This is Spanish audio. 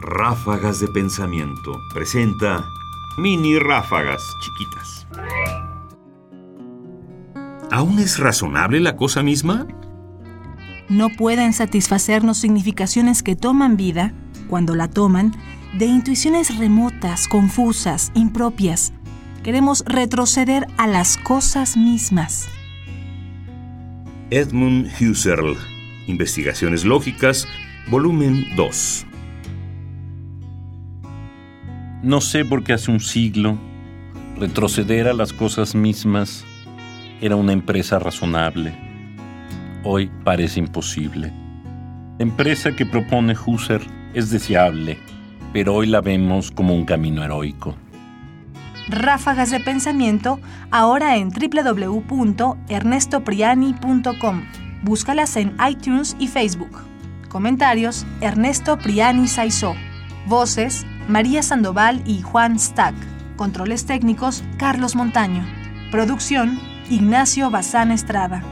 Ráfagas de Pensamiento presenta mini ráfagas chiquitas. ¿Aún es razonable la cosa misma? No pueden satisfacernos significaciones que toman vida, cuando la toman, de intuiciones remotas, confusas, impropias. Queremos retroceder a las cosas mismas. Edmund Husserl, Investigaciones Lógicas, volumen 2. No sé por qué hace un siglo retroceder a las cosas mismas era una empresa razonable. Hoy parece imposible. La empresa que propone Husserl es deseable, pero hoy la vemos como un camino heroico. Ráfagas de pensamiento ahora en www.ernestopriani.com. Búscalas en iTunes y Facebook. Comentarios: Ernesto Priani Saizó. Voces: María Sandoval y Juan Stack. Controles técnicos: Carlos Montaño. Producción: Ignacio Bazán Estrada.